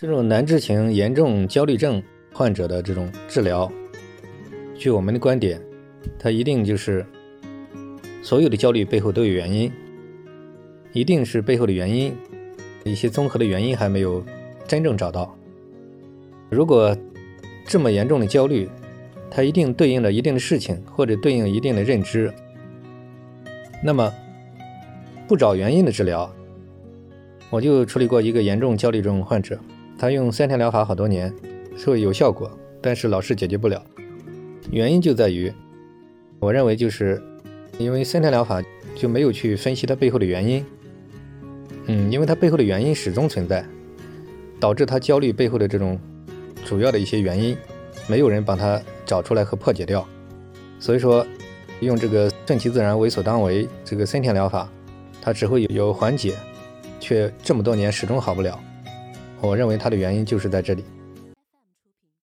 这种难治型严重焦虑症患者的这种治疗，据我们的观点，它一定就是所有的焦虑背后都有原因，一定是背后的原因，一些综合的原因还没有真正找到。如果这么严重的焦虑，它一定对应着一定的事情，或者对应一定的认知，那么不找原因的治疗，我就处理过一个严重焦虑症患者。他用三天疗法好多年，说有效果，但是老是解决不了。原因就在于，我认为就是因为三天疗法就没有去分析它背后的原因。嗯，因为它背后的原因始终存在，导致他焦虑背后的这种主要的一些原因，没有人帮他找出来和破解掉。所以说，用这个顺其自然、为所当为这个森田疗法，它只会有缓解，却这么多年始终好不了。我认为它的原因就是在这里。